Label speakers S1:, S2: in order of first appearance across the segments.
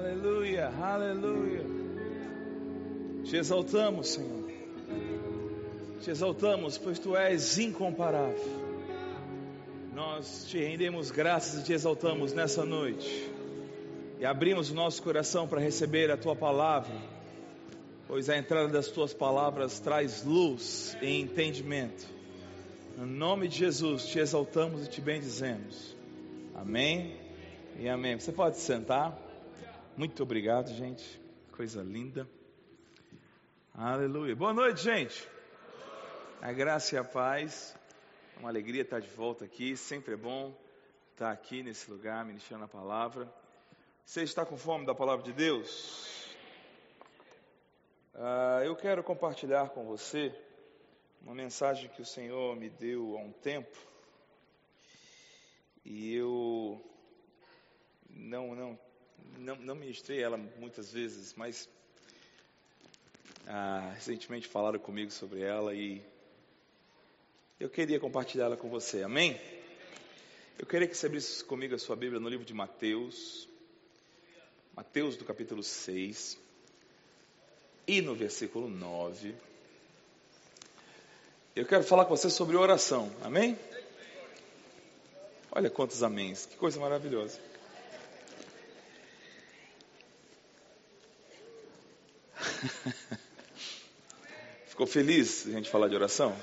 S1: Aleluia, aleluia. Te exaltamos, Senhor. Te exaltamos, pois tu és incomparável. Nós te rendemos graças e te exaltamos nessa noite. E abrimos o nosso coração para receber a tua palavra, pois a entrada das tuas palavras traz luz e entendimento. No nome de Jesus, te exaltamos e te bendizemos. Amém e amém. Você pode sentar. Muito obrigado, gente. Coisa linda. Aleluia. Boa noite, gente. A graça e a paz. É uma alegria estar de volta aqui. Sempre é bom estar aqui nesse lugar, ministrando a palavra. Você está com fome da palavra de Deus? Uh, eu quero compartilhar com você uma mensagem que o Senhor me deu há um tempo e eu não não não, não ministrei ela muitas vezes, mas ah, recentemente falaram comigo sobre ela e eu queria compartilhá-la com você. Amém? Eu queria que você abrisse comigo a sua Bíblia no livro de Mateus, Mateus do capítulo 6 e no versículo 9. Eu quero falar com você sobre oração. Amém? Olha quantos améns, que coisa maravilhosa. Ficou feliz a gente falar de oração?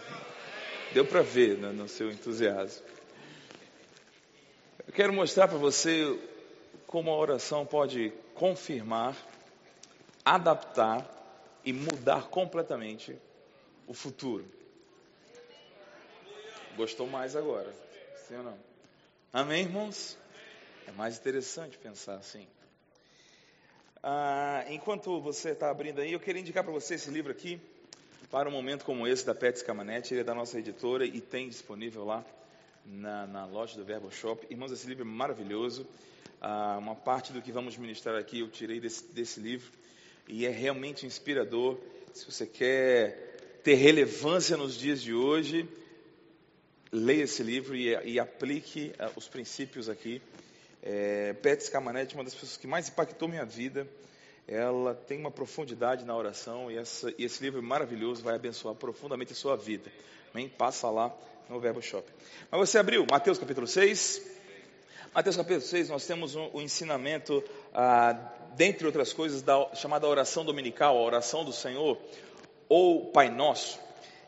S1: Deu para ver né, no seu entusiasmo. Eu quero mostrar para você como a oração pode confirmar, adaptar e mudar completamente o futuro. Gostou mais agora? Sim ou não? Amém, irmãos? É mais interessante pensar assim. Ah, enquanto você está abrindo aí, eu queria indicar para você esse livro aqui, para um momento como esse, da Pets Camanete. Ele é da nossa editora e tem disponível lá na, na loja do Verbo Shop. Irmãos, esse livro é maravilhoso. Ah, uma parte do que vamos ministrar aqui eu tirei desse, desse livro e é realmente inspirador. Se você quer ter relevância nos dias de hoje, leia esse livro e, e aplique uh, os princípios aqui é, Camanete, uma das pessoas que mais impactou minha vida. Ela tem uma profundidade na oração e, essa, e esse livro maravilhoso, vai abençoar profundamente a sua vida. Amém? Passa lá no Verbo Shop. Mas você abriu Mateus capítulo 6. Mateus capítulo 6, nós temos o um, um ensinamento, ah, dentre outras coisas, da chamada oração dominical, a oração do Senhor, ou Pai Nosso.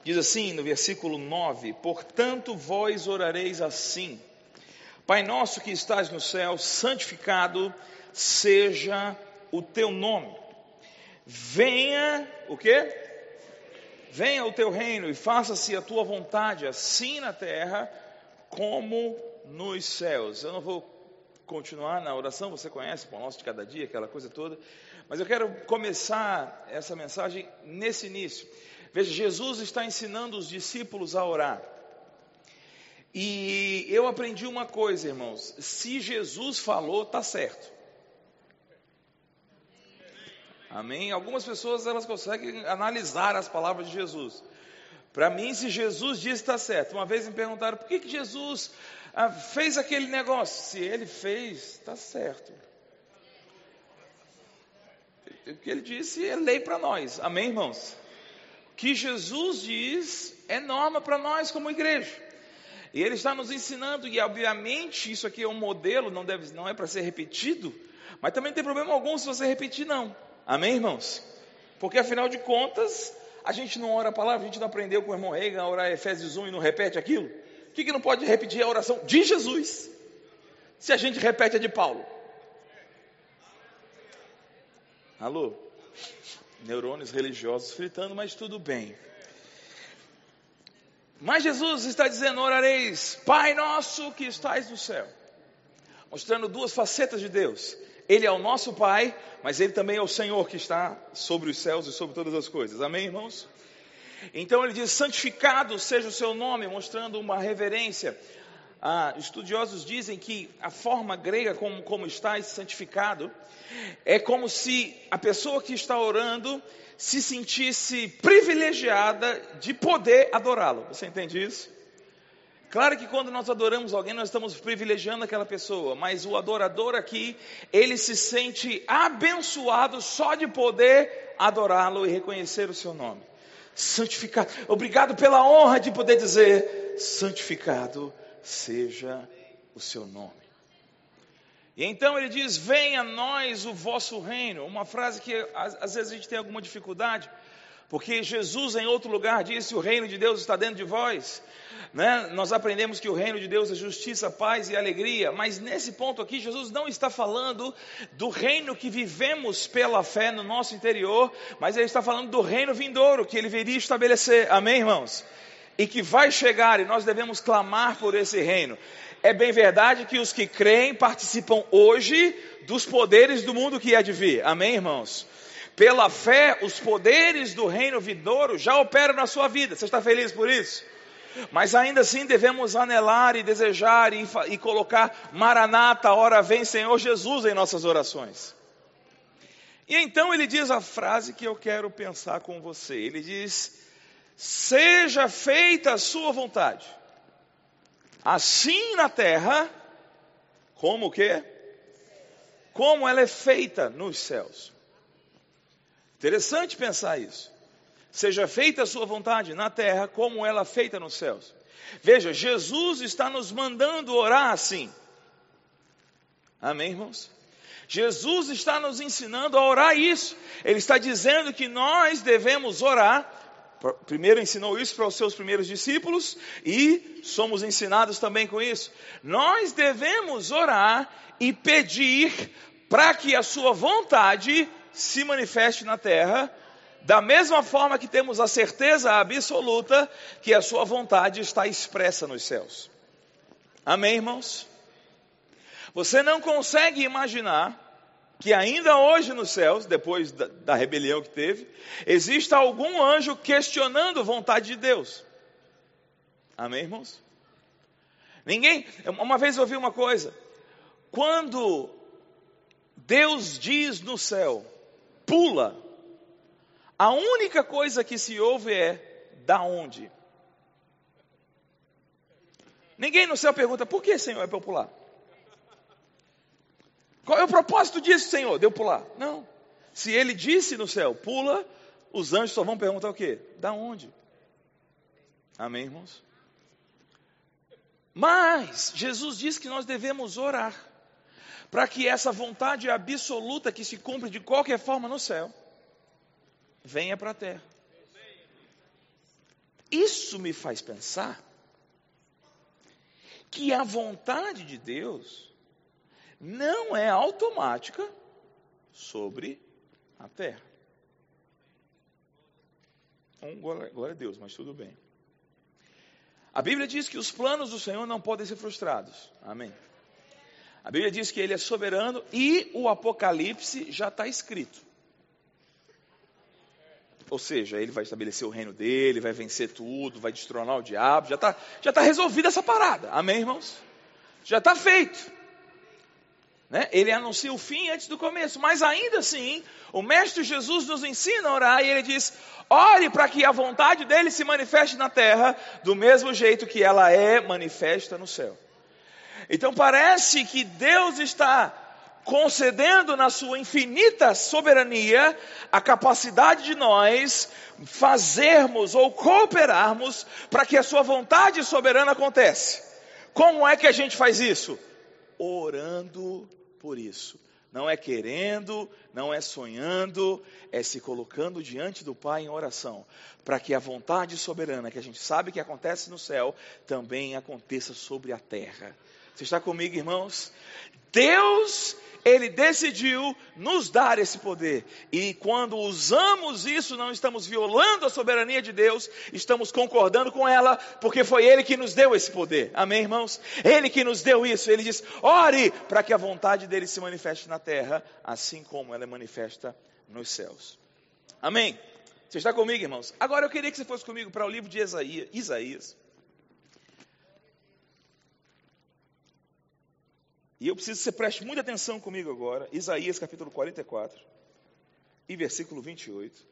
S1: Diz assim no versículo 9: Portanto, vós orareis assim. Pai nosso que estás no céu, santificado seja o teu nome. Venha, o quê? Venha o teu reino e faça-se a tua vontade, assim na terra como nos céus. Eu não vou continuar na oração, você conhece o nosso de cada dia, aquela coisa toda, mas eu quero começar essa mensagem nesse início. Veja, Jesus está ensinando os discípulos a orar. E eu aprendi uma coisa, irmãos: se Jesus falou, tá certo. Amém? Algumas pessoas elas conseguem analisar as palavras de Jesus. Para mim, se Jesus disse, está certo. Uma vez me perguntaram por que, que Jesus ah, fez aquele negócio. Se ele fez, está certo. O que ele disse é lei para nós. Amém, irmãos? O que Jesus diz é norma para nós como igreja. E ele está nos ensinando, e obviamente isso aqui é um modelo, não, deve, não é para ser repetido, mas também não tem problema algum se você repetir, não. Amém, irmãos? Porque afinal de contas, a gente não ora a palavra, a gente não aprendeu com o irmão Reagan a orar Efésios 1 e não repete aquilo. O que, que não pode repetir a oração de Jesus? Se a gente repete a de Paulo. Alô? Neurônios religiosos fritando, mas tudo bem. Mas Jesus está dizendo: orareis, Pai nosso que estais no céu. Mostrando duas facetas de Deus. Ele é o nosso Pai, mas Ele também é o Senhor que está sobre os céus e sobre todas as coisas. Amém, irmãos? Então ele diz: santificado seja o seu nome, mostrando uma reverência. Ah, estudiosos dizem que a forma grega como, como está santificado é como se a pessoa que está orando se sentisse privilegiada de poder adorá-lo. Você entende isso? Claro que quando nós adoramos alguém, nós estamos privilegiando aquela pessoa, mas o adorador aqui, ele se sente abençoado só de poder adorá-lo e reconhecer o seu nome. Santificado, obrigado pela honra de poder dizer: santificado seja o seu nome. E então ele diz: Venha a nós o vosso reino. Uma frase que às vezes a gente tem alguma dificuldade, porque Jesus em outro lugar disse: O reino de Deus está dentro de vós. Né? Nós aprendemos que o reino de Deus é justiça, paz e alegria, mas nesse ponto aqui, Jesus não está falando do reino que vivemos pela fé no nosso interior, mas ele está falando do reino vindouro que ele viria estabelecer. Amém, irmãos? E que vai chegar e nós devemos clamar por esse reino. É bem verdade que os que creem participam hoje dos poderes do mundo que há de vir. Amém, irmãos? Pela fé, os poderes do reino vindouro já operam na sua vida. Você está feliz por isso? Mas ainda assim devemos anelar e desejar e, e colocar Maranata, hora vem Senhor Jesus em nossas orações. E então ele diz a frase que eu quero pensar com você. Ele diz: Seja feita a sua vontade, assim na terra, como o quê? Como ela é feita nos céus. Interessante pensar isso. Seja feita a sua vontade na terra, como ela é feita nos céus. Veja, Jesus está nos mandando orar assim. Amém, irmãos? Jesus está nos ensinando a orar isso. Ele está dizendo que nós devemos orar. Primeiro ensinou isso para os seus primeiros discípulos e somos ensinados também com isso. Nós devemos orar e pedir para que a sua vontade se manifeste na terra, da mesma forma que temos a certeza absoluta que a Sua vontade está expressa nos céus. Amém, irmãos? Você não consegue imaginar que ainda hoje nos céus, depois da, da rebelião que teve, exista algum anjo questionando a vontade de Deus. Amém, irmãos? Ninguém. Uma vez eu ouvi uma coisa. Quando Deus diz no céu, pula, a única coisa que se ouve é da onde. Ninguém no céu pergunta, por que, Senhor, é para eu pular? Qual é o propósito disso, Senhor, de eu pular? Não. Se ele disse no céu, pula, os anjos só vão perguntar o quê? Da onde? Amém, irmãos? Mas Jesus diz que nós devemos orar para que essa vontade absoluta que se cumpre de qualquer forma no céu venha para a terra. Isso me faz pensar que a vontade de Deus não é automática sobre a terra. Um, glória, glória a Deus, mas tudo bem. A Bíblia diz que os planos do Senhor não podem ser frustrados. Amém. A Bíblia diz que Ele é soberano e o Apocalipse já está escrito. Ou seja, ele vai estabelecer o reino dele, vai vencer tudo, vai destronar o diabo. Já está já tá resolvida essa parada. Amém, irmãos? Já está feito. Né? Ele anuncia o fim antes do começo, mas ainda assim, o Mestre Jesus nos ensina a orar e ele diz: ore para que a vontade dele se manifeste na terra, do mesmo jeito que ela é manifesta no céu. Então parece que Deus está concedendo na sua infinita soberania a capacidade de nós fazermos ou cooperarmos para que a sua vontade soberana aconteça. Como é que a gente faz isso? Orando por isso. Não é querendo, não é sonhando, é se colocando diante do Pai em oração, para que a vontade soberana que a gente sabe que acontece no céu também aconteça sobre a terra. Você está comigo, irmãos? Deus ele decidiu nos dar esse poder. E quando usamos isso, não estamos violando a soberania de Deus, estamos concordando com ela, porque foi Ele que nos deu esse poder. Amém, irmãos? Ele que nos deu isso. Ele diz: ore para que a vontade dele se manifeste na terra, assim como ela é manifesta nos céus. Amém? Você está comigo, irmãos? Agora eu queria que você fosse comigo para o livro de Isaías. E eu preciso que você preste muita atenção comigo agora. Isaías capítulo 44 e versículo 28.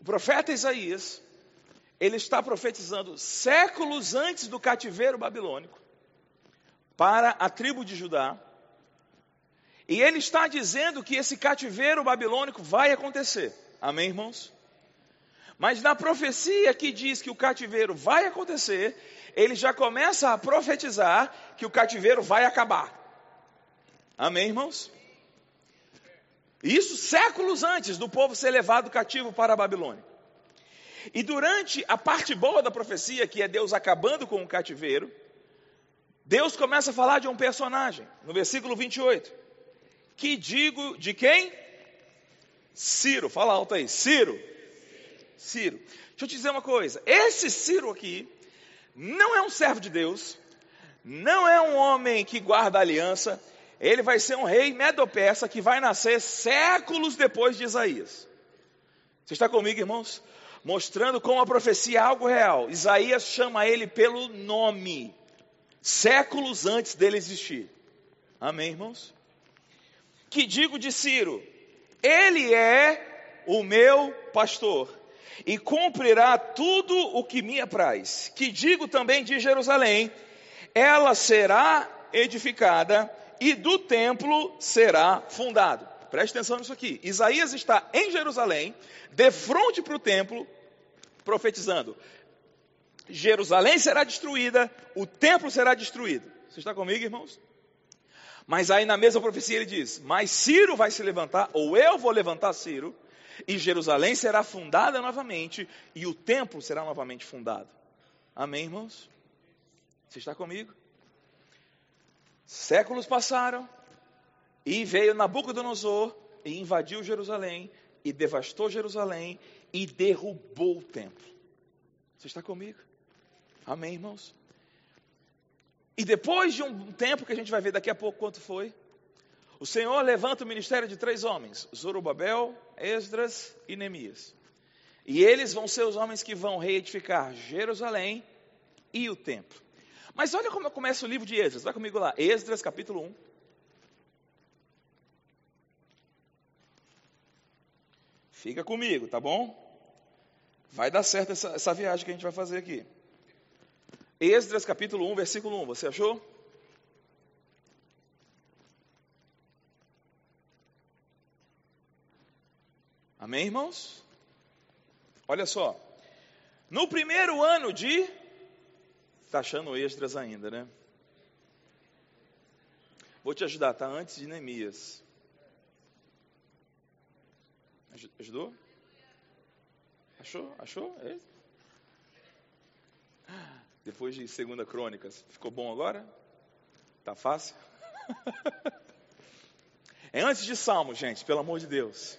S1: O profeta Isaías ele está profetizando séculos antes do cativeiro babilônico para a tribo de Judá. E ele está dizendo que esse cativeiro babilônico vai acontecer. Amém, irmãos? Mas na profecia que diz que o cativeiro vai acontecer, ele já começa a profetizar que o cativeiro vai acabar. Amém, irmãos? Isso séculos antes do povo ser levado cativo para a Babilônia. E durante a parte boa da profecia, que é Deus acabando com o cativeiro, Deus começa a falar de um personagem, no versículo 28. Que digo de quem? Ciro, fala alto aí, Ciro. Ciro. Deixa eu te dizer uma coisa: esse Ciro aqui não é um servo de Deus, não é um homem que guarda aliança, ele vai ser um rei medo-persa que vai nascer séculos depois de Isaías. Você está comigo, irmãos? Mostrando como a profecia é algo real. Isaías chama ele pelo nome, séculos antes dele existir. Amém, irmãos? Que digo de Ciro? Ele é o meu pastor e cumprirá tudo o que me apraz. Que digo também de Jerusalém: ela será edificada e do templo será fundado. Preste atenção nisso aqui. Isaías está em Jerusalém, de frente para o templo, profetizando: Jerusalém será destruída, o templo será destruído. Você está comigo, irmãos? Mas aí na mesma profecia ele diz: Mas Ciro vai se levantar, ou eu vou levantar Ciro, e Jerusalém será fundada novamente, e o templo será novamente fundado. Amém, irmãos? Você está comigo? Séculos passaram e veio Nabucodonosor e invadiu Jerusalém e devastou Jerusalém e derrubou o templo. Você está comigo? Amém, irmãos? E depois de um tempo que a gente vai ver daqui a pouco quanto foi, o Senhor levanta o ministério de três homens: Zorobabel, Esdras e Neemias. E eles vão ser os homens que vão reedificar Jerusalém e o templo. Mas olha como começa o livro de Esdras. Vai comigo lá. Esdras, capítulo 1. Fica comigo, tá bom? Vai dar certo essa, essa viagem que a gente vai fazer aqui. Esdras, capítulo 1, versículo 1. Você achou? Amém, irmãos? Olha só. No primeiro ano de Está achando extras ainda, né? Vou te ajudar, tá antes de Neemias. Ajudou? Achou? Achou? É Depois de Segunda Crônicas, ficou bom agora? Tá fácil? é antes de Salmo, gente, pelo amor de Deus.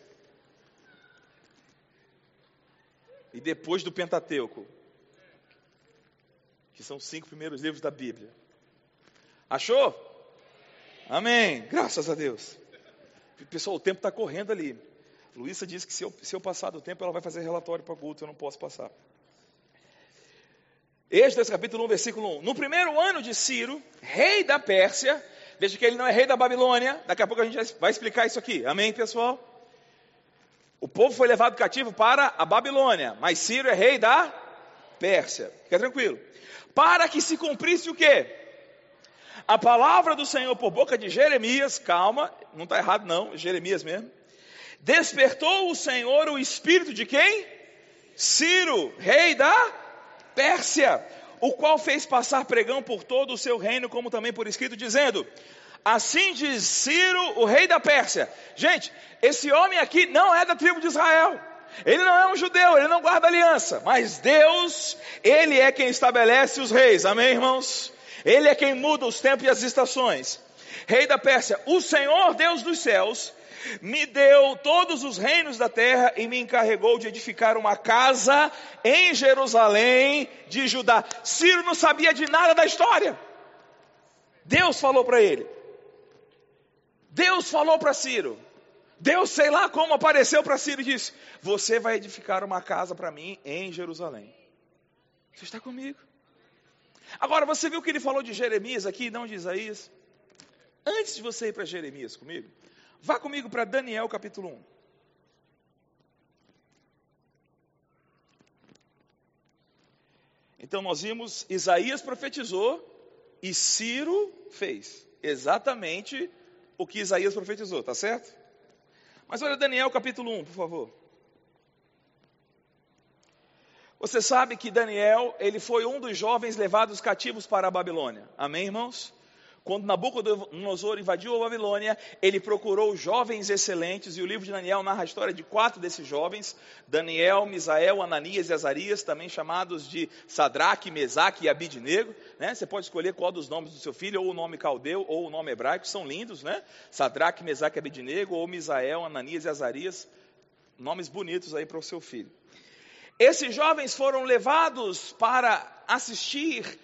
S1: E depois do Pentateuco que são os cinco primeiros livros da Bíblia. Achou? Amém. Graças a Deus. Pessoal, o tempo está correndo ali. Luísa disse que se eu, se eu passar do tempo, ela vai fazer relatório para o culto, eu não posso passar. Êxodo capítulo 1, versículo 1. No primeiro ano de Ciro, rei da Pérsia, veja que ele não é rei da Babilônia, daqui a pouco a gente vai explicar isso aqui. Amém, pessoal? O povo foi levado cativo para a Babilônia, mas Ciro é rei da Pérsia. Fica tranquilo para que se cumprisse o quê? A palavra do Senhor por boca de Jeremias, calma, não está errado não, Jeremias mesmo. Despertou o Senhor o espírito de quem? Ciro, rei da Pérsia, o qual fez passar pregão por todo o seu reino, como também por escrito, dizendo: Assim diz Ciro, o rei da Pérsia. Gente, esse homem aqui não é da tribo de Israel. Ele não é um judeu, ele não guarda aliança, mas Deus, Ele é quem estabelece os reis, amém, irmãos? Ele é quem muda os tempos e as estações. Rei da Pérsia, o Senhor Deus dos céus, me deu todos os reinos da terra e me encarregou de edificar uma casa em Jerusalém de Judá. Ciro não sabia de nada da história. Deus falou para ele. Deus falou para Ciro: Deus, sei lá como, apareceu para Ciro e disse: Você vai edificar uma casa para mim em Jerusalém. Você está comigo? Agora, você viu que ele falou de Jeremias aqui, não de Isaías? Antes de você ir para Jeremias comigo, vá comigo para Daniel capítulo 1. Então nós vimos Isaías profetizou e Ciro fez exatamente o que Isaías profetizou, tá certo? Mas olha Daniel capítulo 1, por favor. Você sabe que Daniel, ele foi um dos jovens levados cativos para a Babilônia. Amém, irmãos? Quando Nabucodonosor invadiu a Babilônia, ele procurou jovens excelentes, e o livro de Daniel narra a história de quatro desses jovens: Daniel, Misael, Ananias e Azarias, também chamados de Sadraque, Mesaque e Abidnego. Né? Você pode escolher qual dos nomes do seu filho, ou o nome caldeu, ou o nome hebraico, são lindos, né? Sadraque, Mesaque e Abidnego, ou Misael, Ananias e Azarias. Nomes bonitos aí para o seu filho. Esses jovens foram levados para assistir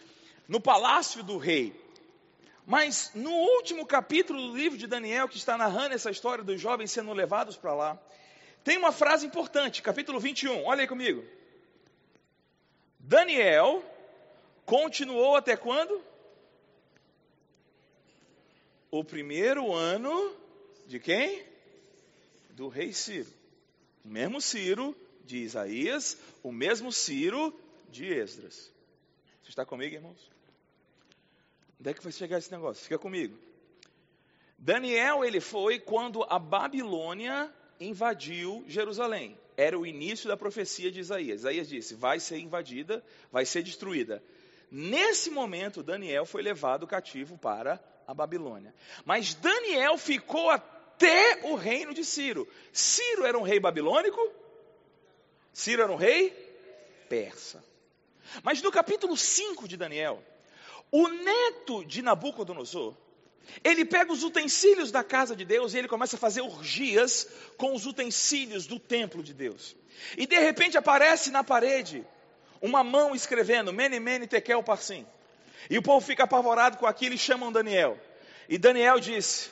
S1: no palácio do rei. Mas no último capítulo do livro de Daniel, que está narrando essa história dos jovens sendo levados para lá, tem uma frase importante, capítulo 21, olha aí comigo. Daniel continuou até quando? O primeiro ano de quem? Do rei Ciro. O mesmo Ciro de Isaías, o mesmo Ciro de Esdras. Você está comigo, irmãos? Onde é que vai chegar esse negócio? Fica comigo. Daniel, ele foi quando a Babilônia invadiu Jerusalém. Era o início da profecia de Isaías. Isaías disse: vai ser invadida, vai ser destruída. Nesse momento, Daniel foi levado cativo para a Babilônia. Mas Daniel ficou até o reino de Ciro. Ciro era um rei babilônico? Ciro era um rei persa. Mas no capítulo 5 de Daniel, o neto de Nabucodonosor, ele pega os utensílios da casa de Deus e ele começa a fazer orgias com os utensílios do templo de Deus. E de repente aparece na parede uma mão escrevendo Mene Mene Tekel Parsim. E o povo fica apavorado com aquilo e chamam Daniel. E Daniel disse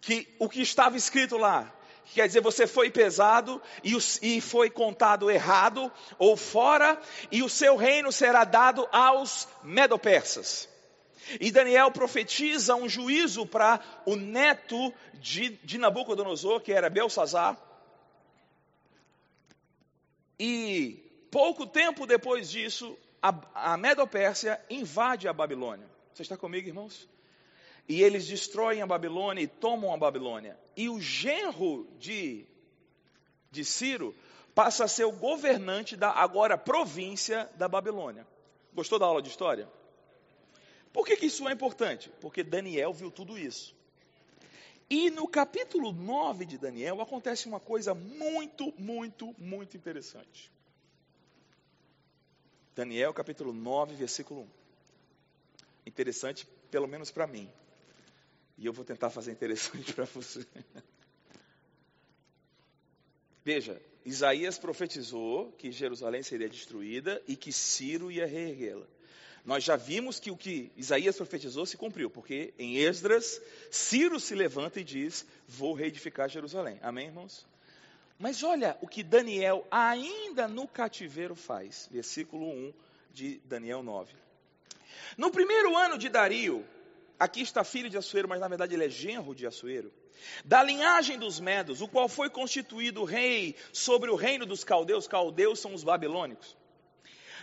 S1: que o que estava escrito lá quer dizer, você foi pesado e, e foi contado errado ou fora, e o seu reino será dado aos medopersas. E Daniel profetiza um juízo para o neto de, de Nabucodonosor, que era Belsazar. E pouco tempo depois disso, a, a Medopérsia invade a Babilônia. Você está comigo, irmãos? E eles destroem a Babilônia e tomam a Babilônia. E o genro de, de Ciro passa a ser o governante da agora província da Babilônia. Gostou da aula de história? Por que, que isso é importante? Porque Daniel viu tudo isso. E no capítulo 9 de Daniel acontece uma coisa muito, muito, muito interessante. Daniel capítulo 9, versículo 1. Interessante, pelo menos para mim. E eu vou tentar fazer interessante para você. Veja, Isaías profetizou que Jerusalém seria destruída e que Ciro ia reerguê-la. Nós já vimos que o que Isaías profetizou se cumpriu, porque em Esdras, Ciro se levanta e diz: Vou reedificar Jerusalém. Amém, irmãos? Mas olha o que Daniel, ainda no cativeiro, faz. Versículo 1 de Daniel 9. No primeiro ano de Dario, aqui está filho de Assuero, mas na verdade ele é genro de Assuero, da linhagem dos Medos, o qual foi constituído rei sobre o reino dos caldeus, caldeus são os babilônicos.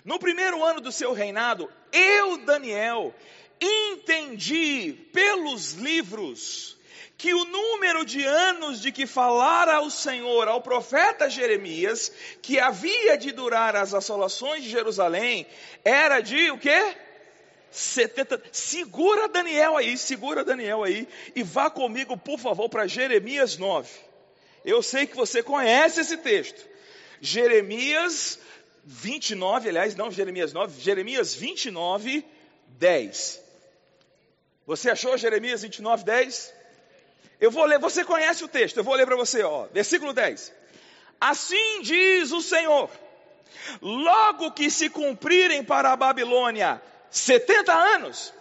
S1: No primeiro ano do seu reinado, eu, Daniel, entendi pelos livros que o número de anos de que falara o Senhor ao profeta Jeremias, que havia de durar as assolações de Jerusalém, era de o quê? 70. Segura Daniel aí, segura Daniel aí e vá comigo, por favor, para Jeremias 9. Eu sei que você conhece esse texto. Jeremias 29, aliás, não Jeremias 9, Jeremias 29, 10. Você achou Jeremias 29, 10? Eu vou ler, você conhece o texto, eu vou ler para você, ó, versículo 10. Assim diz o Senhor: logo que se cumprirem para a Babilônia 70 anos.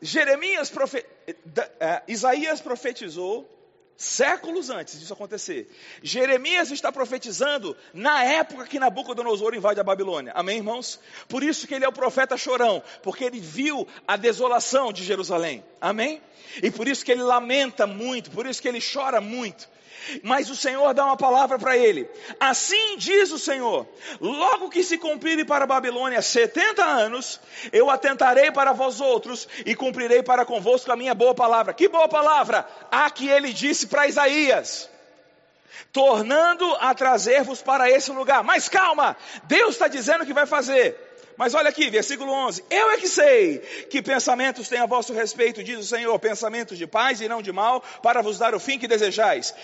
S1: Jeremias, profe... Eh, Isaías profetizou séculos antes disso acontecer. Jeremias está profetizando na época que Nabucodonosor invade a Babilônia. Amém, irmãos? Por isso que ele é o profeta chorão, porque ele viu a desolação de Jerusalém. Amém? E por isso que ele lamenta muito, por isso que ele chora muito. Mas o Senhor dá uma palavra para ele. Assim diz o Senhor: logo que se cumprirem para a Babilônia setenta anos, eu atentarei para vós outros e cumprirei para convosco a minha boa palavra. Que boa palavra? A que ele disse para Isaías tornando a trazer-vos para esse lugar. Mas calma, Deus está dizendo que vai fazer. Mas olha aqui, versículo 11: Eu é que sei que pensamentos têm a vosso respeito, diz o Senhor, pensamentos de paz e não de mal, para vos dar o fim que desejais.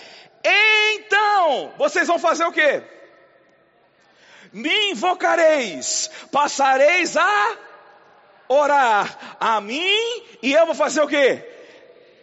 S1: Então, vocês vão fazer o quê? Me invocareis, passareis a orar a mim, e eu vou fazer o quê?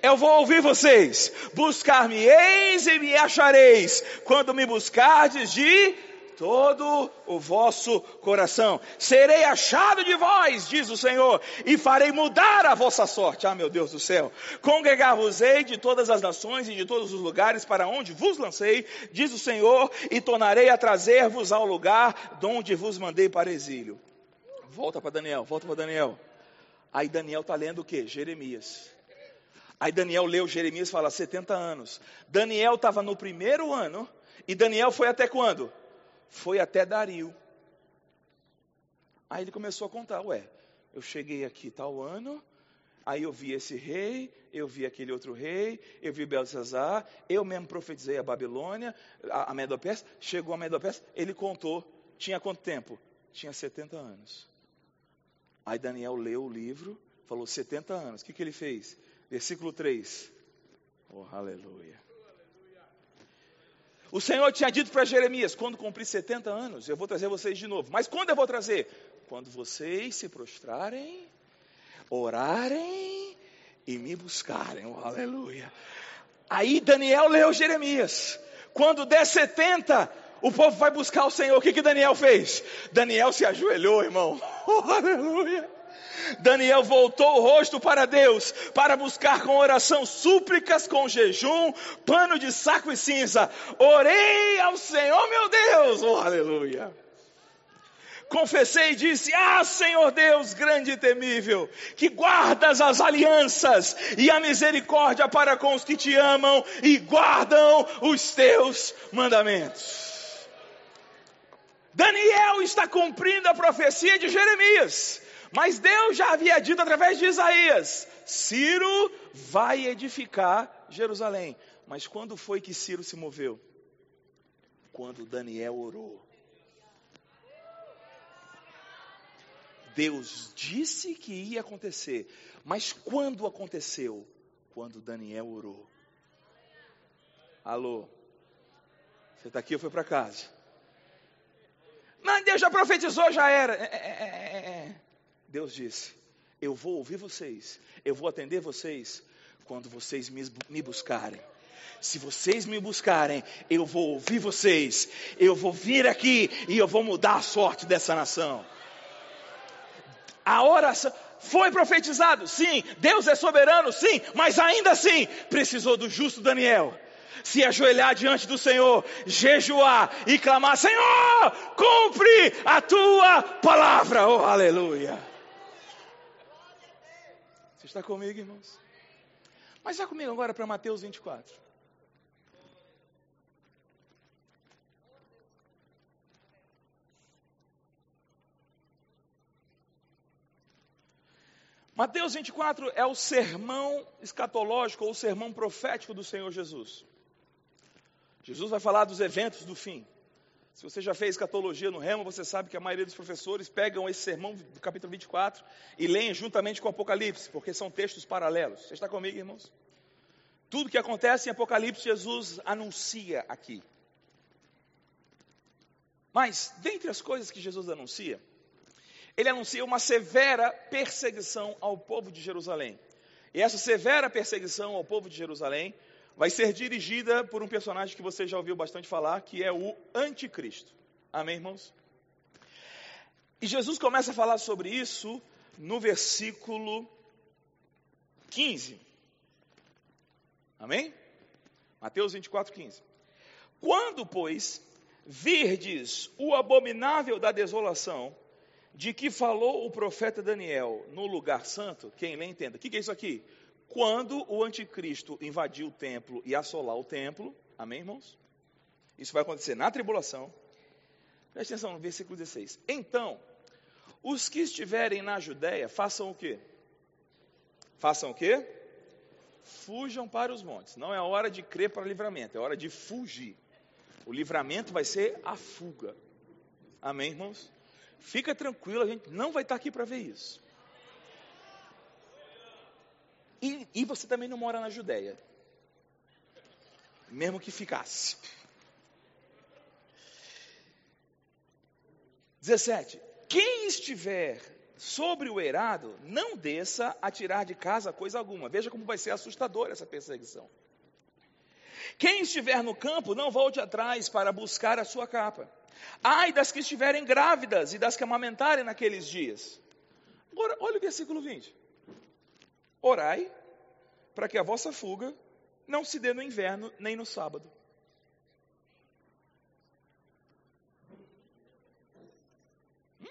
S1: Eu vou ouvir vocês. Buscar-me-eis e me achareis, quando me buscardes de todo o vosso coração. Serei achado de vós, diz o Senhor, e farei mudar a vossa sorte. Ah, meu Deus do céu. Congregar-vos-ei de todas as nações e de todos os lugares para onde vos lancei, diz o Senhor, e tornarei a trazer-vos ao lugar de onde vos mandei para exílio. Volta para Daniel, volta para Daniel. Aí Daniel está lendo o que? Jeremias. Aí Daniel leu Jeremias e fala 70 anos. Daniel estava no primeiro ano, e Daniel foi até quando? foi até Dario. Aí ele começou a contar, ué, eu cheguei aqui tal ano, aí eu vi esse rei, eu vi aquele outro rei, eu vi Belsazar, eu mesmo profetizei a Babilônia, a, a chegou a Medopés, ele contou, tinha quanto tempo? Tinha 70 anos. Aí Daniel leu o livro, falou 70 anos, o que, que ele fez? Versículo 3. Oh, aleluia. O Senhor tinha dito para Jeremias: quando cumprir 70 anos, eu vou trazer vocês de novo. Mas quando eu vou trazer? Quando vocês se prostrarem, orarem e me buscarem. Oh, aleluia. Aí Daniel leu Jeremias. Quando der 70, o povo vai buscar o Senhor. O que, que Daniel fez? Daniel se ajoelhou, irmão. Oh, aleluia. Daniel voltou o rosto para Deus, para buscar com oração súplicas, com jejum, pano de saco e cinza. Orei ao Senhor, meu Deus, oh aleluia. Confessei e disse: Ah, Senhor Deus, grande e temível, que guardas as alianças e a misericórdia para com os que te amam e guardam os teus mandamentos. Daniel está cumprindo a profecia de Jeremias. Mas Deus já havia dito através de Isaías: Ciro vai edificar Jerusalém. Mas quando foi que Ciro se moveu? Quando Daniel orou. Deus disse que ia acontecer, mas quando aconteceu? Quando Daniel orou. Alô? Você está aqui ou foi para casa? Mas Deus já profetizou, já era. É, é, é, é. Deus disse: Eu vou ouvir vocês, eu vou atender vocês quando vocês me buscarem. Se vocês me buscarem, eu vou ouvir vocês, eu vou vir aqui e eu vou mudar a sorte dessa nação. A oração foi profetizado, sim, Deus é soberano, sim, mas ainda assim precisou do justo Daniel se ajoelhar diante do Senhor, jejuar e clamar: Senhor, cumpre a tua palavra, oh aleluia está comigo, irmãos? Mas vá comigo agora para Mateus 24. Mateus 24 é o sermão escatológico ou o sermão profético do Senhor Jesus. Jesus vai falar dos eventos do fim. Se você já fez escatologia no Remo, você sabe que a maioria dos professores pegam esse sermão do capítulo 24 e leem juntamente com o Apocalipse, porque são textos paralelos. Você está comigo, irmãos? Tudo que acontece em Apocalipse, Jesus anuncia aqui. Mas, dentre as coisas que Jesus anuncia, ele anuncia uma severa perseguição ao povo de Jerusalém. E essa severa perseguição ao povo de Jerusalém vai ser dirigida por um personagem que você já ouviu bastante falar, que é o Anticristo. Amém, irmãos? E Jesus começa a falar sobre isso no versículo 15. Amém? Mateus 24, 15. Quando, pois, virdes o abominável da desolação, de que falou o profeta Daniel no lugar santo, quem lê entenda. O que é isso aqui? Quando o anticristo invadir o templo e assolar o templo, Amém, irmãos? Isso vai acontecer na tribulação. Preste atenção no versículo 16. Então, os que estiverem na Judéia, façam o quê? Façam o quê? Fujam para os montes. Não é hora de crer para livramento, é hora de fugir. O livramento vai ser a fuga. Amém, irmãos? Fica tranquilo, a gente não vai estar aqui para ver isso. E, e você também não mora na Judéia. Mesmo que ficasse. 17. Quem estiver sobre o eirado, não desça a tirar de casa coisa alguma. Veja como vai ser assustadora essa perseguição. Quem estiver no campo, não volte atrás para buscar a sua capa. Ai das que estiverem grávidas e das que amamentarem naqueles dias. Agora, olha o versículo 20. Orai para que a vossa fuga não se dê no inverno nem no sábado. Hum?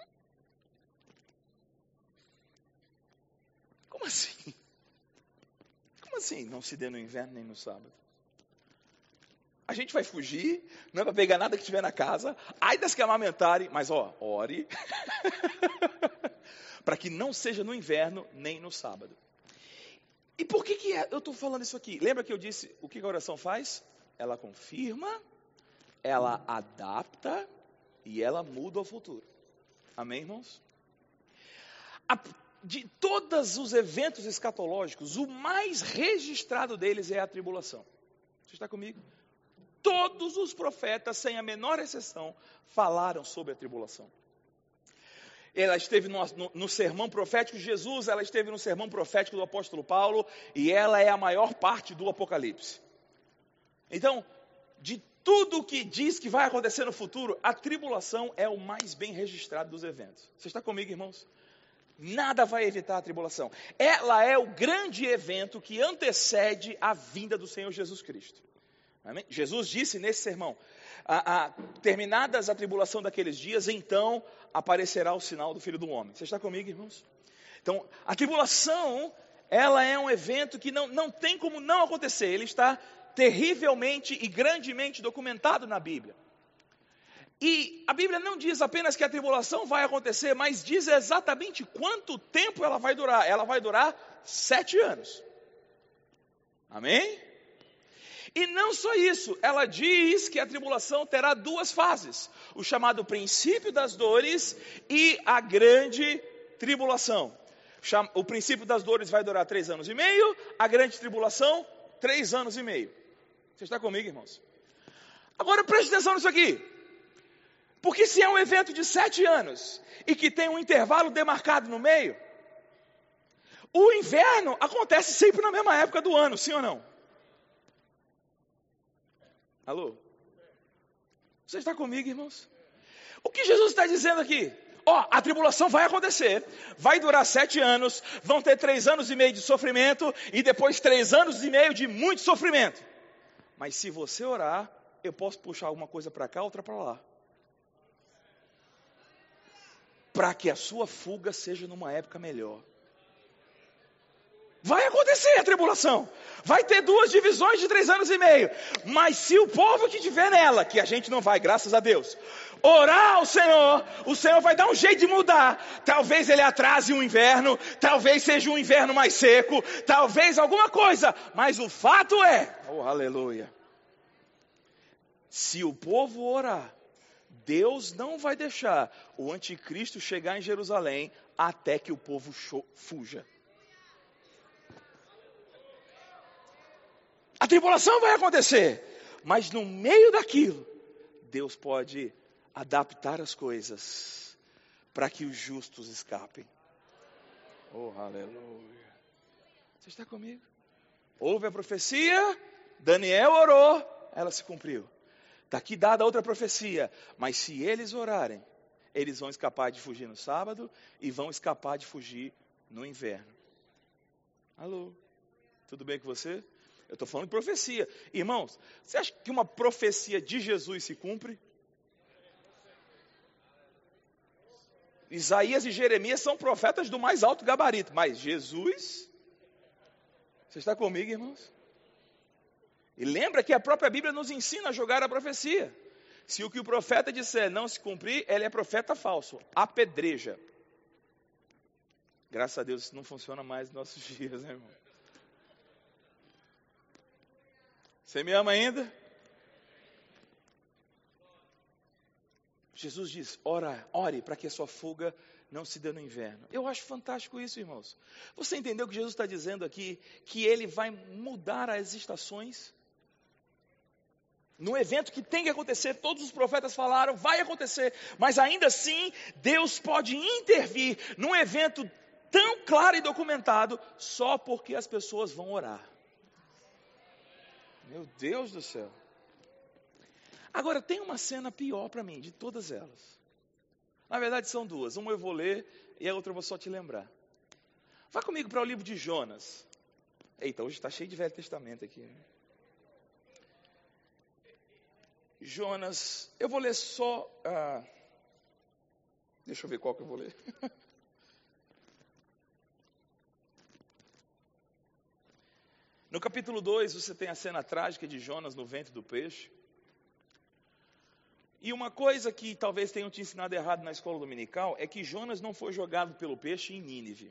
S1: Como assim? Como assim não se dê no inverno nem no sábado? A gente vai fugir, não é para pegar nada que tiver na casa. Ai das que amamentarem, mas ó, ore. para que não seja no inverno nem no sábado. E por que, que é, eu estou falando isso aqui? Lembra que eu disse o que a oração faz? Ela confirma, ela adapta e ela muda o futuro. Amém, irmãos? A, de todos os eventos escatológicos, o mais registrado deles é a tribulação. Você está comigo? Todos os profetas, sem a menor exceção, falaram sobre a tribulação ela esteve no, no, no, sermão profético de Jesus, ela esteve no sermão profético do apóstolo Paulo, e ela é a maior parte do Apocalipse. Então, de tudo que diz que vai acontecer no futuro, a tribulação é o mais bem registrado dos eventos. Você está comigo, irmãos? Nada vai evitar a tribulação. Ela é o grande evento que antecede a vinda do Senhor Jesus Cristo. Amém? Jesus disse nesse sermão: a, a, terminadas a tribulação daqueles dias, então aparecerá o sinal do Filho do Homem. Você está comigo, irmãos? Então, a tribulação, ela é um evento que não, não tem como não acontecer. Ele está terrivelmente e grandemente documentado na Bíblia. E a Bíblia não diz apenas que a tribulação vai acontecer, mas diz exatamente quanto tempo ela vai durar. Ela vai durar sete anos. Amém? E não só isso, ela diz que a tribulação terá duas fases: o chamado princípio das dores e a grande tribulação. O princípio das dores vai durar três anos e meio, a grande tribulação, três anos e meio. Você está comigo, irmãos? Agora preste atenção nisso aqui. Porque se é um evento de sete anos e que tem um intervalo demarcado no meio, o inverno acontece sempre na mesma época do ano, sim ou não? Alô? Você está comigo, irmãos? O que Jesus está dizendo aqui? Ó, oh, a tribulação vai acontecer, vai durar sete anos, vão ter três anos e meio de sofrimento e depois três anos e meio de muito sofrimento. Mas se você orar, eu posso puxar alguma coisa para cá, outra para lá. Para que a sua fuga seja numa época melhor. Vai acontecer a tribulação. Vai ter duas divisões de três anos e meio. Mas se o povo que estiver nela, que a gente não vai, graças a Deus, orar ao Senhor, o Senhor vai dar um jeito de mudar. Talvez ele atrase o inverno, talvez seja um inverno mais seco, talvez alguma coisa. Mas o fato é, oh aleluia. Se o povo orar, Deus não vai deixar o anticristo chegar em Jerusalém até que o povo fuja. A tribulação vai acontecer, mas no meio daquilo, Deus pode adaptar as coisas para que os justos escapem. Oh, aleluia. Você está comigo? Houve a profecia, Daniel orou, ela se cumpriu. Está aqui dada outra profecia, mas se eles orarem, eles vão escapar de fugir no sábado e vão escapar de fugir no inverno. Alô, tudo bem com você? Eu estou falando de profecia. Irmãos, você acha que uma profecia de Jesus se cumpre? Isaías e Jeremias são profetas do mais alto gabarito, mas Jesus. Você está comigo, irmãos? E lembra que a própria Bíblia nos ensina a jogar a profecia. Se o que o profeta disser não se cumprir, ele é profeta falso. Apedreja. Graças a Deus isso não funciona mais nos nossos dias, né, irmão? Você me ama ainda? Jesus diz: ora, ore para que a sua fuga não se dê no inverno. Eu acho fantástico isso, irmãos. Você entendeu que Jesus está dizendo aqui que ele vai mudar as estações? Num evento que tem que acontecer, todos os profetas falaram, vai acontecer, mas ainda assim, Deus pode intervir num evento tão claro e documentado, só porque as pessoas vão orar. Meu Deus do céu. Agora, tem uma cena pior para mim, de todas elas. Na verdade, são duas. Uma eu vou ler e a outra eu vou só te lembrar. Vá comigo para o livro de Jonas. Eita, hoje está cheio de Velho Testamento aqui. Jonas, eu vou ler só. Ah, deixa eu ver qual que eu vou ler. No capítulo 2, você tem a cena trágica de Jonas no ventre do peixe. E uma coisa que talvez tenham te ensinado errado na escola dominical é que Jonas não foi jogado pelo peixe em Nínive.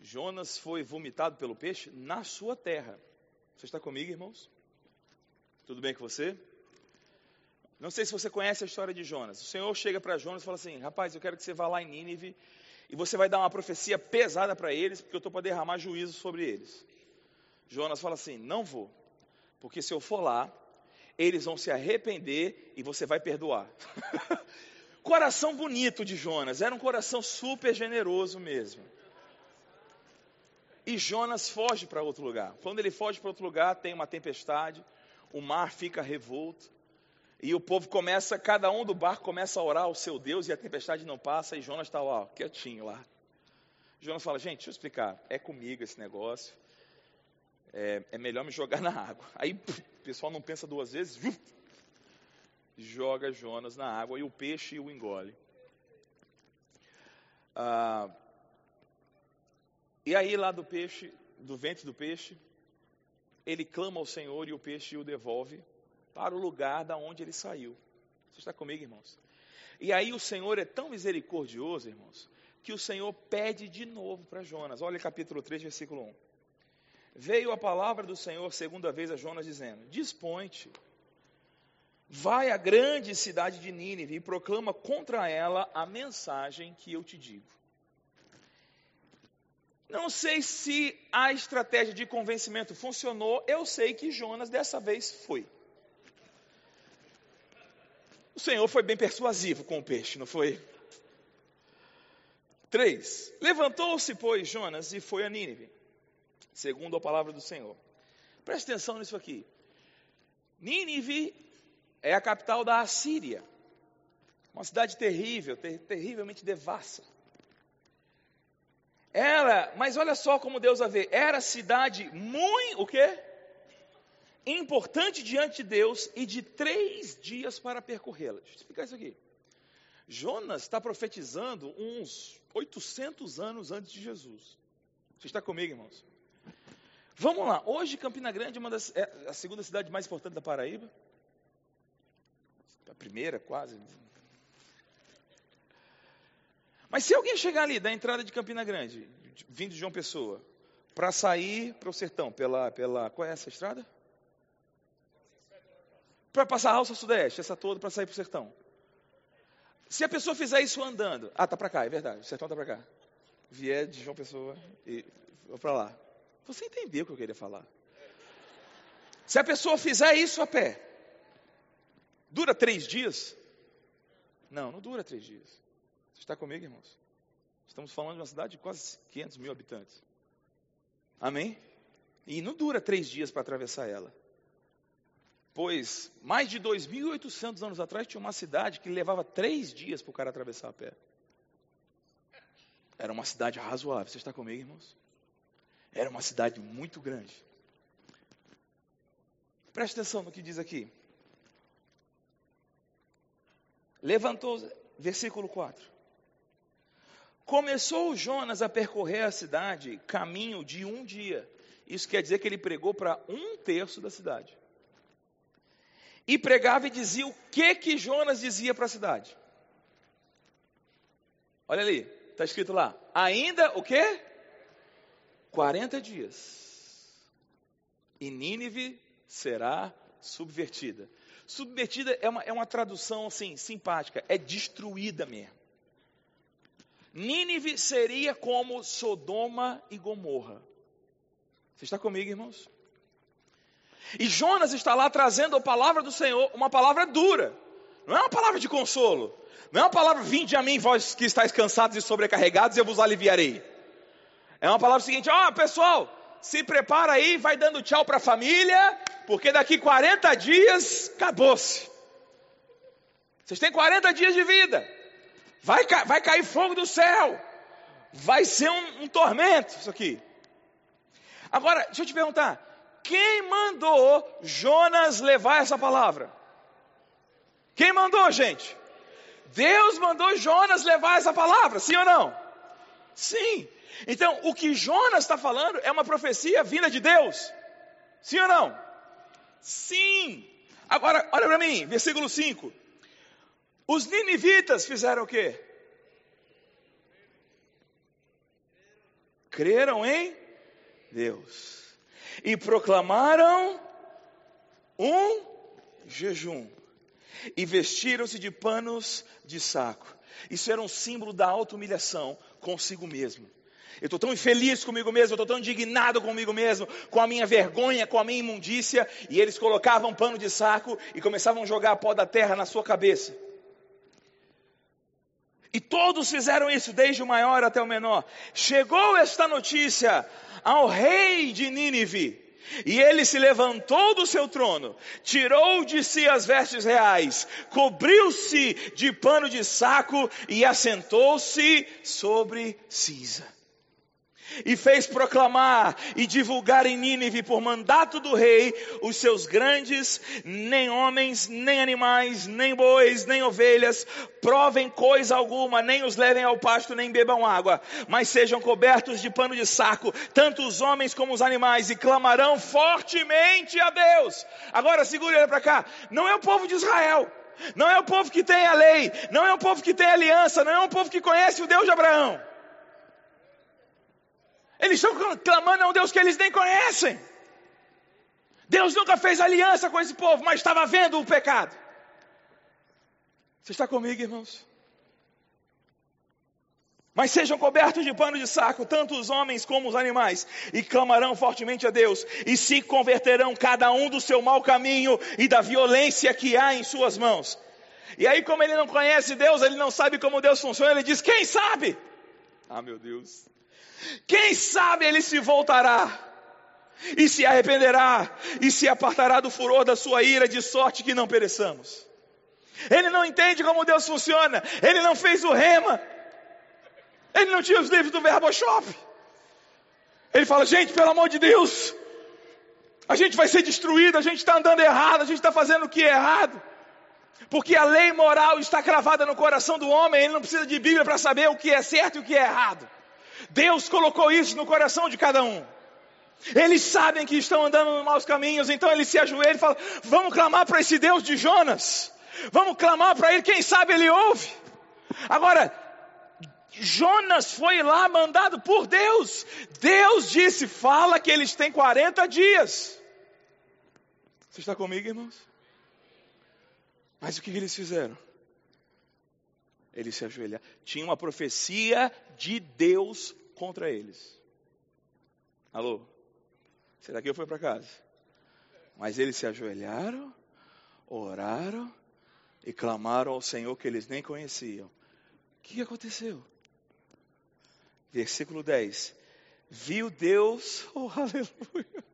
S1: Jonas foi vomitado pelo peixe na sua terra. Você está comigo, irmãos? Tudo bem com você? Não sei se você conhece a história de Jonas. O Senhor chega para Jonas e fala assim: Rapaz, eu quero que você vá lá em Nínive e você vai dar uma profecia pesada para eles, porque eu estou para derramar juízo sobre eles. Jonas fala assim: Não vou, porque se eu for lá, eles vão se arrepender e você vai perdoar. coração bonito de Jonas, era um coração super generoso mesmo. E Jonas foge para outro lugar. Quando ele foge para outro lugar, tem uma tempestade, o mar fica revolto, e o povo começa, cada um do barco começa a orar ao seu Deus, e a tempestade não passa, e Jonas está lá, quietinho lá. Jonas fala, gente, deixa eu explicar, é comigo esse negócio, é, é melhor me jogar na água. Aí o pessoal não pensa duas vezes, joga Jonas na água e o peixe o engole. Ah, e aí lá do peixe, do ventre do peixe, ele clama ao Senhor e o peixe o devolve para o lugar da onde ele saiu. Você está comigo, irmãos? E aí o Senhor é tão misericordioso, irmãos, que o Senhor pede de novo para Jonas. Olha capítulo 3, versículo 1 veio a palavra do Senhor segunda vez a Jonas, dizendo: Dispõe-te, vai à grande cidade de Nínive e proclama contra ela a mensagem que eu te digo. Não sei se a estratégia de convencimento funcionou, eu sei que Jonas dessa vez foi. O Senhor foi bem persuasivo com o peixe, não foi? 3. Levantou-se, pois, Jonas e foi a Nínive segundo a palavra do Senhor. Preste atenção nisso aqui. Nínive é a capital da Assíria. Uma cidade terrível, ter, terrivelmente devassa. Era, mas olha só como Deus a vê, era cidade muito, o quê? Importante diante de Deus e de três dias para percorrê-la. Deixa eu explicar isso aqui. Jonas está profetizando uns 800 anos antes de Jesus. Você está comigo, irmãos? Vamos lá, hoje Campina Grande é, uma das, é a segunda cidade mais importante da Paraíba. A primeira, quase. Mas se alguém chegar ali da entrada de Campina Grande, vindo de João Pessoa, para sair para o sertão, pela, pela. Qual é essa estrada? Para passar a alça sudeste, essa toda, para sair para o sertão. Se a pessoa fizer isso andando. Ah, tá para cá, é verdade, o sertão tá para cá. Vier de João Pessoa e vou para lá. Você entendeu o que eu queria falar? Se a pessoa fizer isso a pé, dura três dias? Não, não dura três dias. Você está comigo, irmãos? Estamos falando de uma cidade de quase 500 mil habitantes. Amém? E não dura três dias para atravessar ela. Pois, mais de 2.800 anos atrás, tinha uma cidade que levava três dias para o cara atravessar a pé. Era uma cidade razoável. Você está comigo, irmãos? Era uma cidade muito grande. Preste atenção no que diz aqui. Levantou, versículo 4. Começou Jonas a percorrer a cidade caminho de um dia Isso quer dizer que ele pregou para um terço da cidade. E pregava e dizia o que que Jonas dizia para a cidade. Olha ali, está escrito lá. Ainda o quê? 40 dias. E Nínive será subvertida. Subvertida é uma, é uma tradução assim, simpática, é destruída mesmo. Nínive seria como Sodoma e Gomorra. Você está comigo, irmãos? E Jonas está lá trazendo a palavra do Senhor, uma palavra dura. Não é uma palavra de consolo. Não é uma palavra, vinde a mim, vós que estáis cansados e sobrecarregados, e eu vos aliviarei. É uma palavra seguinte, ó oh, pessoal, se prepara aí, vai dando tchau para a família, porque daqui 40 dias, acabou-se. Vocês têm 40 dias de vida. Vai, vai cair fogo do céu. Vai ser um, um tormento isso aqui. Agora, deixa eu te perguntar: quem mandou Jonas levar essa palavra? Quem mandou, gente? Deus mandou Jonas levar essa palavra, sim ou não? Sim. Então, o que Jonas está falando é uma profecia vinda de Deus. Sim ou não? Sim. Agora, olha para mim, versículo 5. Os ninivitas fizeram o quê? Creram em Deus e proclamaram um jejum e vestiram-se de panos de saco. Isso era um símbolo da auto-humilhação consigo mesmo. Eu estou tão infeliz comigo mesmo, eu estou tão indignado comigo mesmo, com a minha vergonha, com a minha imundícia, e eles colocavam pano de saco e começavam a jogar pó da terra na sua cabeça. E todos fizeram isso, desde o maior até o menor. Chegou esta notícia ao rei de Nínive. E ele se levantou do seu trono, tirou de si as vestes reais, cobriu-se de pano de saco e assentou-se sobre cinza e fez proclamar e divulgar em Nínive por mandato do rei os seus grandes, nem homens, nem animais, nem bois, nem ovelhas, provem coisa alguma, nem os levem ao pasto, nem bebam água, mas sejam cobertos de pano de saco, tanto os homens como os animais, e clamarão fortemente a Deus. Agora segure ele para cá. Não é o povo de Israel. Não é o povo que tem a lei, não é o povo que tem aliança, não é um povo que conhece o Deus de Abraão. Eles estão clamando a um Deus que eles nem conhecem. Deus nunca fez aliança com esse povo, mas estava vendo o pecado. Você está comigo, irmãos? Mas sejam cobertos de pano de saco, tanto os homens como os animais, e clamarão fortemente a Deus, e se converterão cada um do seu mau caminho e da violência que há em suas mãos. E aí, como ele não conhece Deus, ele não sabe como Deus funciona, ele diz: Quem sabe? Ah, meu Deus. Quem sabe ele se voltará e se arrependerá e se apartará do furor da sua ira, de sorte que não pereçamos. Ele não entende como Deus funciona, ele não fez o rema, ele não tinha os livros do Verbo Shop. Ele fala: gente, pelo amor de Deus, a gente vai ser destruído, a gente está andando errado, a gente está fazendo o que é errado. Porque a lei moral está cravada no coração do homem, ele não precisa de Bíblia para saber o que é certo e o que é errado. Deus colocou isso no coração de cada um. Eles sabem que estão andando nos maus caminhos, então eles se ajoelham e falam: Vamos clamar para esse Deus de Jonas. Vamos clamar para ele, quem sabe ele ouve. Agora, Jonas foi lá mandado por Deus. Deus disse: Fala que eles têm 40 dias. Você está comigo, irmãos? Mas o que eles fizeram? Eles se ajoelharam. Tinha uma profecia de Deus contra eles. Alô? Será que eu fui para casa? Mas eles se ajoelharam, oraram e clamaram ao Senhor que eles nem conheciam. O que aconteceu? Versículo 10. Viu Deus, oh aleluia.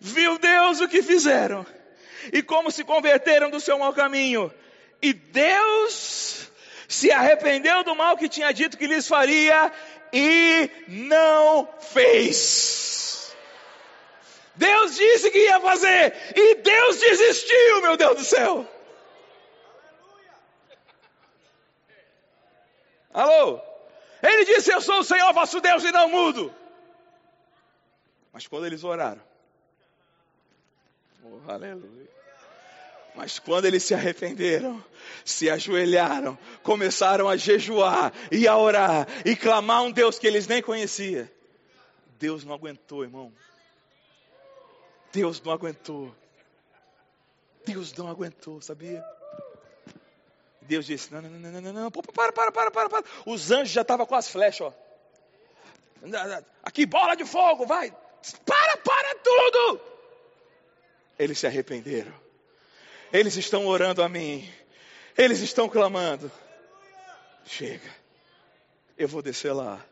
S1: Viu Deus o que fizeram e como se converteram do seu mau caminho. E Deus se arrependeu do mal que tinha dito que lhes faria e não fez. Deus disse que ia fazer e Deus desistiu, meu Deus do céu. Alô? Ele disse: Eu sou o Senhor vosso Deus e não mudo. Mas quando eles oraram, oh, aleluia. Mas quando eles se arrependeram, se ajoelharam, começaram a jejuar e a orar e clamar a um Deus que eles nem conheciam, Deus não aguentou, irmão. Deus não aguentou. Deus não aguentou, sabia? Deus disse: Não, não, não, não, não, não, para, para, para, para, para. Os anjos já estavam com as flechas, ó. Aqui, bola de fogo, vai. Para, para tudo. Eles se arrependeram. Eles estão orando a mim. Eles estão clamando. Chega. Eu vou descer lá.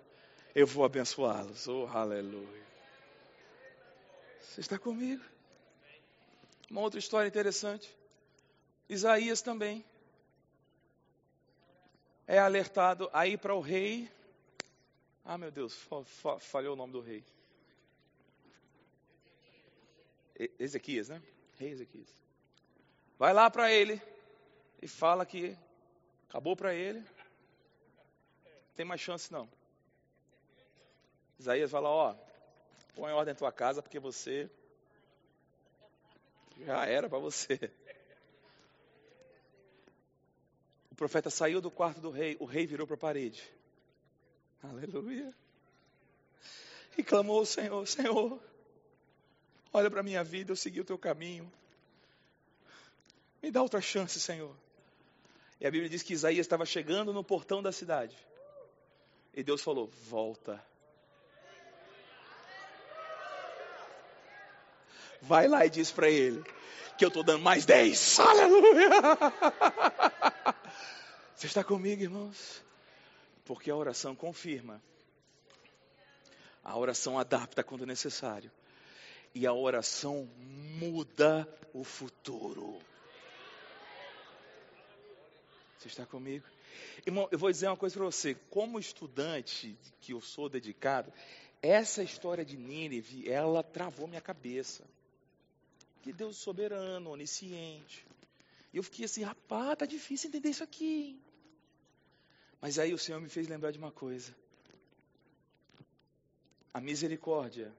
S1: Eu vou abençoá-los. Oh, aleluia. Você está comigo? Uma outra história interessante. Isaías também é alertado a ir para o rei. Ah, meu Deus, falhou o nome do rei. Ezequias, né? Rei Ezequias. Vai lá para ele e fala que acabou para ele. Não tem mais chance não. Isaías fala, ó, põe em ordem a tua casa porque você já era para você. O profeta saiu do quarto do rei, o rei virou para a parede. Aleluia. E clamou ao Senhor: Senhor, olha para a minha vida, eu segui o teu caminho. Me dá outra chance, Senhor. E a Bíblia diz que Isaías estava chegando no portão da cidade. E Deus falou: Volta. Vai lá e diz para ele que eu estou dando mais dez. Aleluia! Você está comigo, irmãos? Porque a oração confirma. A oração adapta quando necessário. E a oração muda o futuro. Você está comigo? Irmão, eu vou dizer uma coisa para você. Como estudante que eu sou dedicado, essa história de Nínive, ela travou minha cabeça. Que Deus soberano, onisciente. E eu fiquei assim, rapaz, tá difícil entender isso aqui. Mas aí o Senhor me fez lembrar de uma coisa. A misericórdia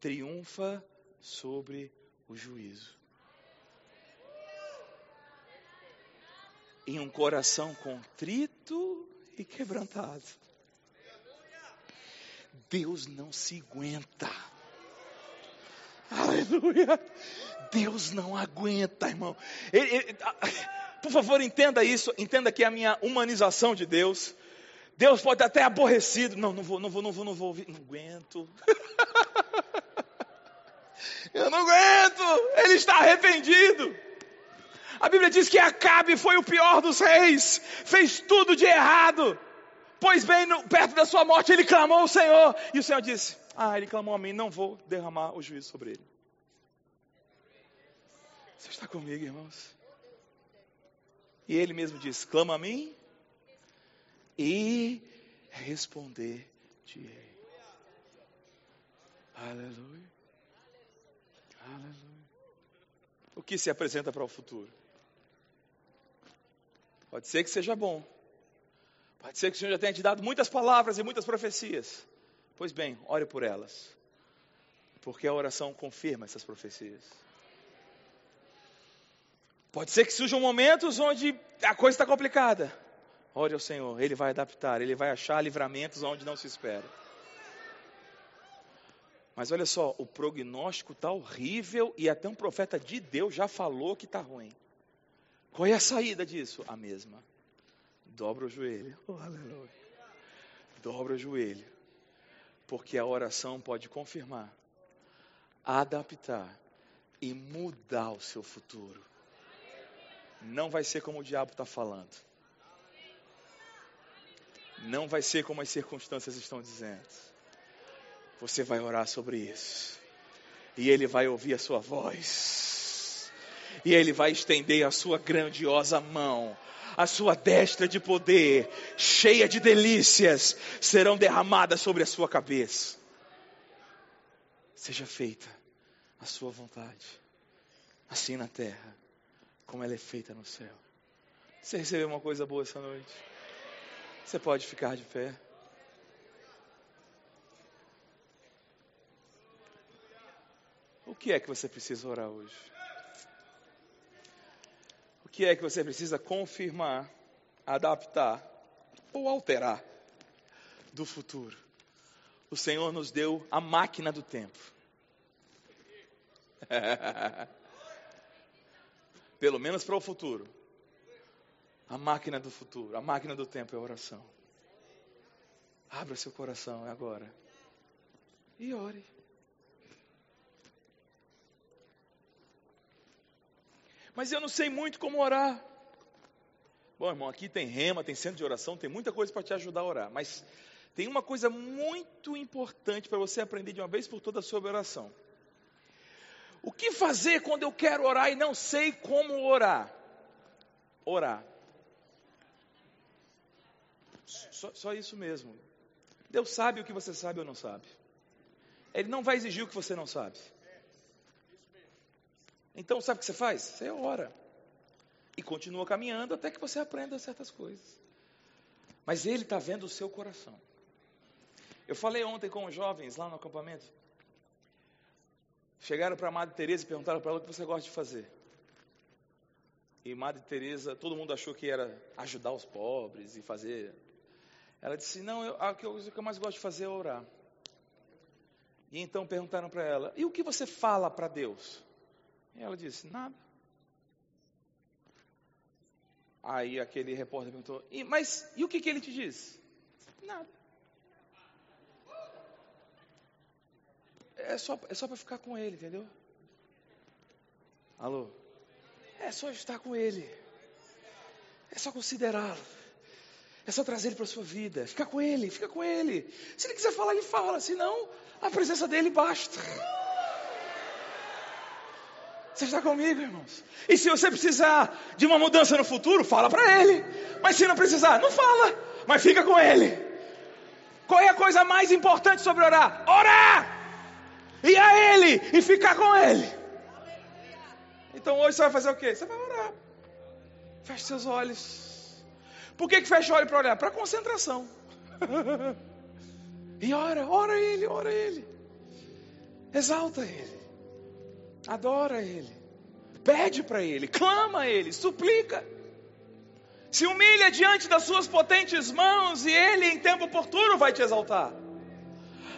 S1: triunfa sobre o juízo. Em um coração contrito e quebrantado. Deus não se aguenta. Aleluia. Deus não aguenta, irmão. Ele, ele, por favor, entenda isso. Entenda que é a minha humanização de Deus. Deus pode até aborrecido. Não, não vou, não vou, não vou, não vou ouvir. Não aguento. Eu não aguento. Ele está arrependido. A Bíblia diz que Acabe foi o pior dos reis, fez tudo de errado. Pois bem, no, perto da sua morte, ele clamou ao Senhor. E o Senhor disse: Ah, ele clamou a mim, não vou derramar o juízo sobre ele. Você está comigo, irmãos? E ele mesmo diz: Clama a mim e responder-te. Aleluia. Aleluia. O que se apresenta para o futuro? Pode ser que seja bom. Pode ser que o Senhor já tenha te dado muitas palavras e muitas profecias. Pois bem, ore por elas. Porque a oração confirma essas profecias. Pode ser que surjam momentos onde a coisa está complicada. Ore ao Senhor, Ele vai adaptar, Ele vai achar livramentos onde não se espera. Mas olha só, o prognóstico está horrível e até um profeta de Deus já falou que está ruim. Qual é a saída disso? A mesma. Dobra o joelho. Oh, aleluia. Dobra o joelho. Porque a oração pode confirmar, adaptar e mudar o seu futuro. Não vai ser como o diabo está falando. Não vai ser como as circunstâncias estão dizendo. Você vai orar sobre isso. E ele vai ouvir a sua voz e ele vai estender a sua grandiosa mão a sua destra de poder, cheia de delícias, serão derramadas sobre a sua cabeça. Seja feita a sua vontade, assim na terra, como ela é feita no céu. Você recebeu uma coisa boa essa noite? Você pode ficar de pé. O que é que você precisa orar hoje? Que é que você precisa confirmar, adaptar ou alterar do futuro? O Senhor nos deu a máquina do tempo. Pelo menos para o futuro. A máquina do futuro, a máquina do tempo é a oração. Abra seu coração agora. E ore. Mas eu não sei muito como orar. Bom, irmão, aqui tem rema, tem centro de oração, tem muita coisa para te ajudar a orar. Mas tem uma coisa muito importante para você aprender de uma vez por todas sobre oração. O que fazer quando eu quero orar e não sei como orar? Orar. Só, só, isso mesmo. Deus sabe o que você sabe ou não sabe. Ele não vai exigir o que você não sabe. Então, sabe o que você faz? Você ora. E continua caminhando até que você aprenda certas coisas. Mas Ele está vendo o seu coração. Eu falei ontem com os jovens lá no acampamento. Chegaram para a Madre Teresa e perguntaram para ela o que você gosta de fazer. E Madre Teresa, todo mundo achou que era ajudar os pobres e fazer. Ela disse: Não, eu, a, o que eu mais gosto de fazer é orar. E então perguntaram para ela: E o que você fala para Deus? E ela disse: Nada. Aí aquele repórter perguntou: e, Mas e o que, que ele te diz? Nada. É só, é só para ficar com ele, entendeu? Alô? É só estar com ele. É só considerá-lo. É só trazer ele para a sua vida. Fica com ele, fica com ele. Se ele quiser falar, ele fala. Se não, a presença dele basta. Você está comigo, irmãos? E se você precisar de uma mudança no futuro, fala para ele. Mas se não precisar, não fala, mas fica com ele. Qual é a coisa mais importante sobre orar? Orar! E a ele e ficar com ele. Então hoje você vai fazer o quê? Você vai orar. Feche seus olhos. Por que, que fecha o olho para olhar? Para concentração. e ora, ora ele, ora ele. Exalta ele. Adora Ele. Pede para Ele, clama a Ele, suplica. Se humilha diante das suas potentes mãos e Ele, em tempo oportuno, vai te exaltar.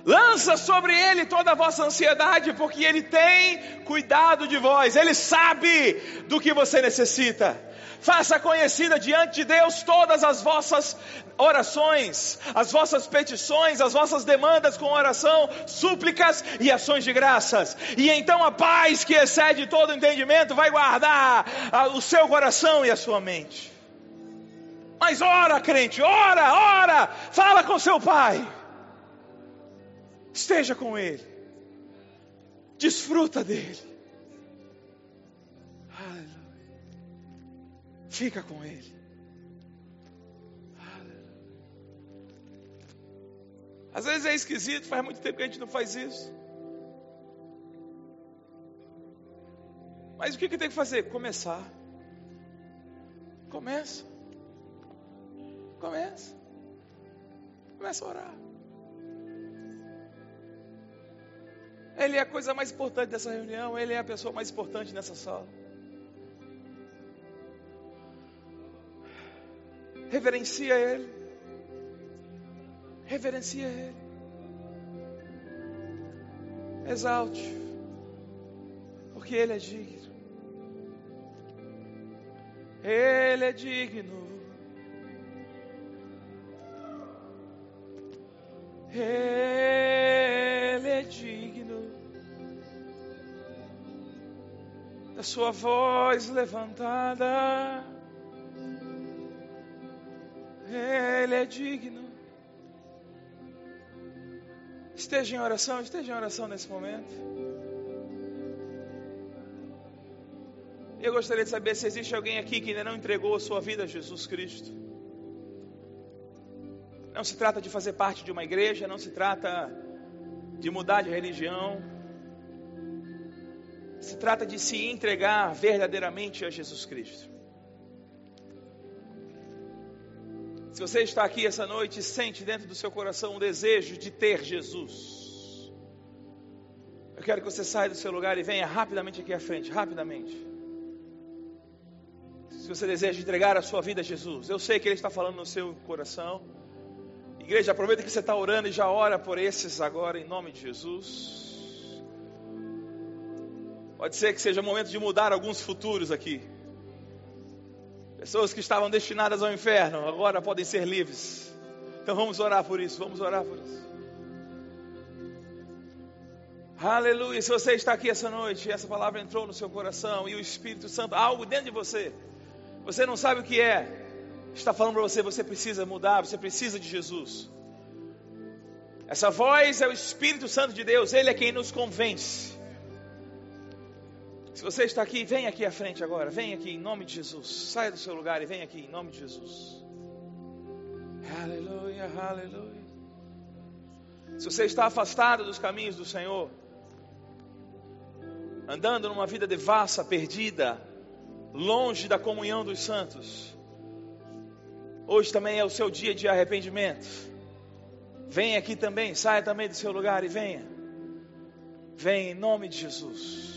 S1: Lança sobre Ele toda a vossa ansiedade, porque Ele tem cuidado de vós, Ele sabe do que você necessita. Faça conhecida diante de Deus todas as vossas orações, as vossas petições, as vossas demandas com oração, súplicas e ações de graças. E então a paz que excede todo entendimento vai guardar o seu coração e a sua mente. Mas ora, crente, ora, ora, fala com seu pai. Esteja com ele. Desfruta dele. Fica com Ele. Às vezes é esquisito, faz muito tempo que a gente não faz isso. Mas o que, que tem que fazer? Começar. Começa. Começa. Começa a orar. Ele é a coisa mais importante dessa reunião, ele é a pessoa mais importante nessa sala. Reverencia Ele. Reverencia Ele. Exalte. Porque Ele é digno. Ele é digno. Ele é digno da sua voz levantada. Ele é digno. Esteja em oração, esteja em oração nesse momento. Eu gostaria de saber se existe alguém aqui que ainda não entregou a sua vida a Jesus Cristo. Não se trata de fazer parte de uma igreja, não se trata de mudar de religião. Se trata de se entregar verdadeiramente a Jesus Cristo. Se você está aqui essa noite sente dentro do seu coração um desejo de ter Jesus, Eu quero que você saia do seu lugar e venha rapidamente aqui à frente, rapidamente. Se você deseja entregar a sua vida a Jesus, eu sei que Ele está falando no seu coração. Igreja, aproveita que você está orando e já ora por esses agora, em nome de Jesus. Pode ser que seja o momento de mudar alguns futuros aqui. Pessoas que estavam destinadas ao inferno agora podem ser livres. Então vamos orar por isso, vamos orar por isso. Aleluia. Se você está aqui essa noite essa palavra entrou no seu coração e o Espírito Santo, algo dentro de você, você não sabe o que é, está falando para você, você precisa mudar, você precisa de Jesus. Essa voz é o Espírito Santo de Deus, Ele é quem nos convence. Se você está aqui, vem aqui à frente agora, vem aqui em nome de Jesus. Saia do seu lugar e vem aqui em nome de Jesus. Aleluia, aleluia. Se você está afastado dos caminhos do Senhor, andando numa vida devassa, perdida, longe da comunhão dos santos. Hoje também é o seu dia de arrependimento. Venha aqui também, saia também do seu lugar e venha. Venha em nome de Jesus.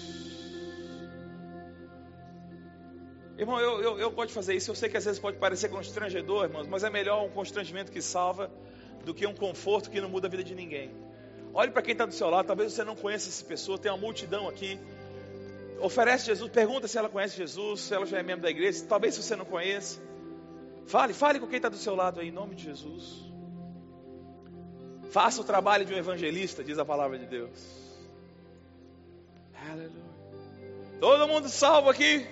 S1: Irmão, eu, eu, eu gosto de fazer isso. Eu sei que às vezes pode parecer constrangedor, irmãos, mas é melhor um constrangimento que salva do que um conforto que não muda a vida de ninguém. Olhe para quem está do seu lado, talvez você não conheça essa pessoa, tem uma multidão aqui oferece Jesus, pergunta se ela conhece Jesus, se ela já é membro da igreja, talvez se você não conheça. Fale, fale com quem está do seu lado aí, em nome de Jesus. Faça o trabalho de um evangelista, diz a palavra de Deus. Aleluia. Todo mundo salvo aqui?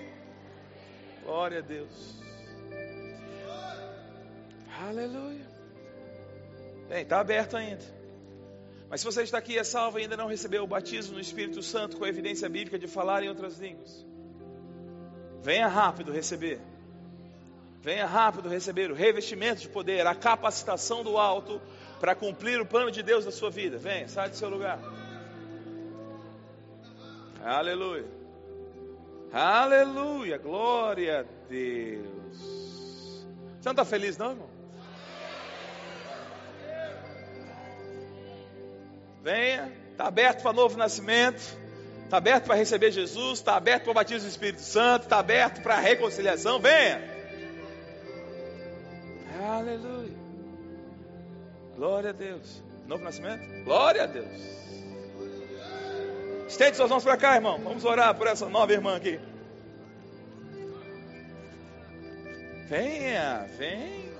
S1: Glória a Deus. Aleluia. Bem, está aberto ainda. Mas se você está aqui é salvo e ainda não recebeu o batismo no Espírito Santo com a evidência bíblica de falar em outras línguas, venha rápido receber. Venha rápido receber o revestimento de poder, a capacitação do alto para cumprir o plano de Deus na sua vida. Venha, sai do seu lugar. Aleluia. Aleluia. Glória a Deus. Você não está feliz, não, irmão? Venha, está aberto para novo nascimento, está aberto para receber Jesus, está aberto para o batismo do Espírito Santo, está aberto para a reconciliação. Venha. Aleluia. Glória a Deus. Novo nascimento? Glória a Deus. Estende suas mãos para cá, irmão. Vamos orar por essa nova irmã aqui. Venha, venha.